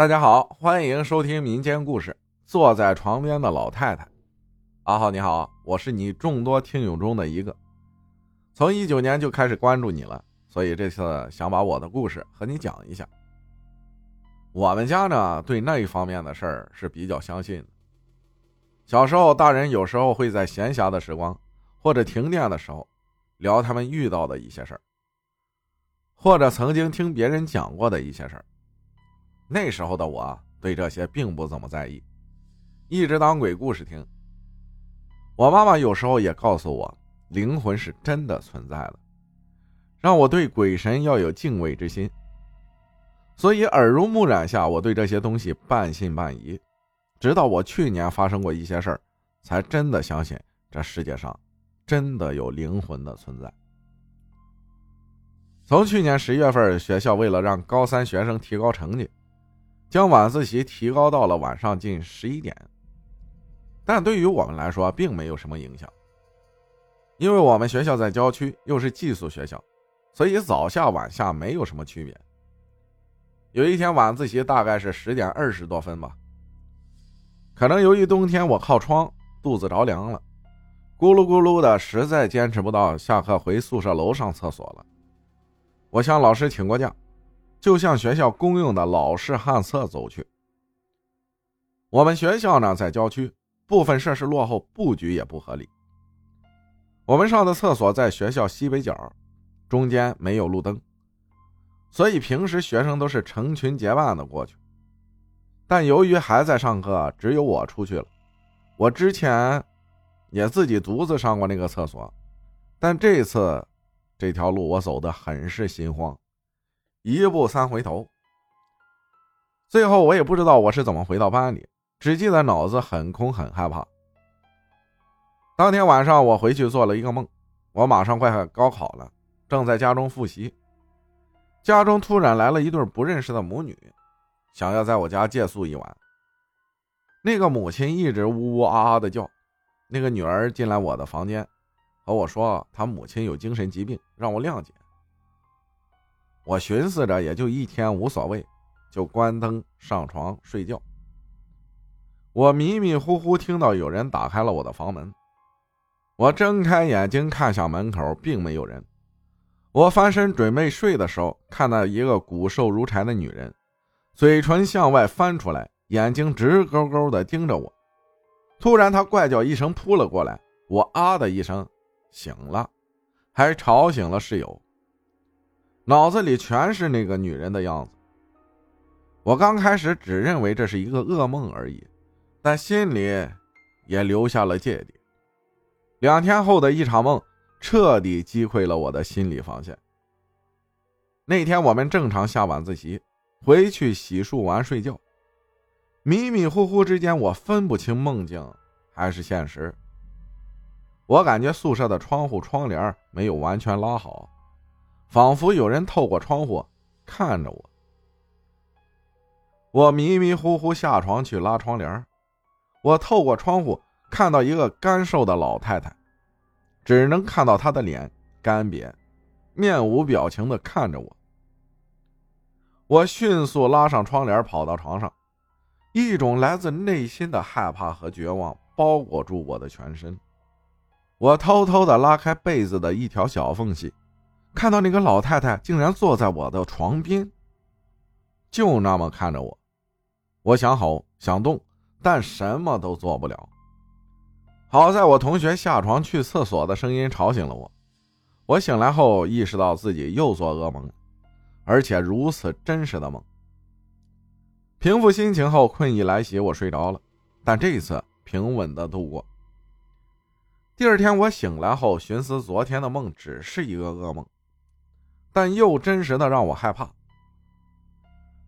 大家好，欢迎收听民间故事。坐在床边的老太太，阿浩你好，我是你众多听友中的一个，从一九年就开始关注你了，所以这次想把我的故事和你讲一下。我们家呢，对那一方面的事儿是比较相信的。小时候，大人有时候会在闲暇的时光或者停电的时候，聊他们遇到的一些事儿，或者曾经听别人讲过的一些事儿。那时候的我对这些并不怎么在意，一直当鬼故事听。我妈妈有时候也告诉我，灵魂是真的存在的，让我对鬼神要有敬畏之心。所以耳濡目染下，我对这些东西半信半疑。直到我去年发生过一些事儿，才真的相信这世界上真的有灵魂的存在。从去年十月份，学校为了让高三学生提高成绩。将晚自习提高到了晚上近十一点，但对于我们来说并没有什么影响，因为我们学校在郊区，又是寄宿学校，所以早下晚下没有什么区别。有一天晚自习大概是十点二十多分吧，可能由于冬天我靠窗，肚子着凉了，咕噜咕噜的，实在坚持不到下课回宿舍楼上厕所了，我向老师请过假。就向学校公用的老式旱厕走去。我们学校呢在郊区，部分设施落后，布局也不合理。我们上的厕所在学校西北角，中间没有路灯，所以平时学生都是成群结伴的过去。但由于还在上课，只有我出去了。我之前也自己独自上过那个厕所，但这次这条路我走的很是心慌。一步三回头，最后我也不知道我是怎么回到班里，只记得脑子很空，很害怕。当天晚上我回去做了一个梦，我马上快高考了，正在家中复习，家中突然来了一对不认识的母女，想要在我家借宿一晚。那个母亲一直呜呜啊啊的叫，那个女儿进来我的房间，和我说她母亲有精神疾病，让我谅解。我寻思着，也就一天，无所谓，就关灯上床睡觉。我迷迷糊糊听到有人打开了我的房门，我睁开眼睛看向门口，并没有人。我翻身准备睡的时候，看到一个骨瘦如柴的女人，嘴唇向外翻出来，眼睛直勾勾的盯着我。突然，她怪叫一声扑了过来，我啊的一声醒了，还吵醒了室友。脑子里全是那个女人的样子。我刚开始只认为这是一个噩梦而已，但心里也留下了芥蒂。两天后的一场梦，彻底击溃了我的心理防线。那天我们正常下晚自习，回去洗漱完睡觉，迷迷糊糊之间，我分不清梦境还是现实。我感觉宿舍的窗户窗帘没有完全拉好。仿佛有人透过窗户看着我，我迷迷糊糊下床去拉窗帘我透过窗户看到一个干瘦的老太太，只能看到她的脸干瘪，面无表情的看着我。我迅速拉上窗帘，跑到床上，一种来自内心的害怕和绝望包裹住我的全身。我偷偷的拉开被子的一条小缝隙。看到那个老太太竟然坐在我的床边，就那么看着我。我想吼想动，但什么都做不了。好在我同学下床去厕所的声音吵醒了我。我醒来后意识到自己又做噩梦，而且如此真实的梦。平复心情后，困意来袭，我睡着了，但这一次平稳的度过。第二天我醒来后，寻思昨天的梦只是一个噩梦。但又真实的让我害怕。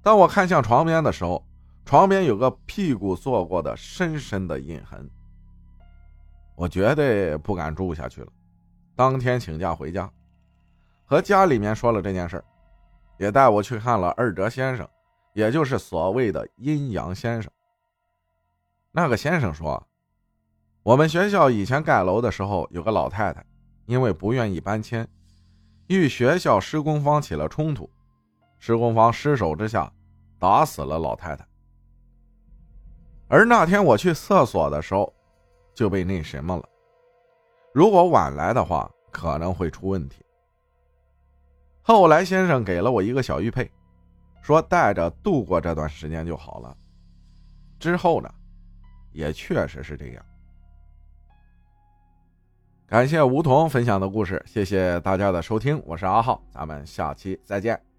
当我看向床边的时候，床边有个屁股坐过的深深的印痕。我绝对不敢住下去了，当天请假回家，和家里面说了这件事也带我去看了二哲先生，也就是所谓的阴阳先生。那个先生说，我们学校以前盖楼的时候，有个老太太，因为不愿意搬迁。与学校施工方起了冲突，施工方失手之下打死了老太太。而那天我去厕所的时候，就被那什么了。如果晚来的话，可能会出问题。后来先生给了我一个小玉佩，说带着度过这段时间就好了。之后呢，也确实是这样。感谢梧桐分享的故事，谢谢大家的收听，我是阿浩，咱们下期再见。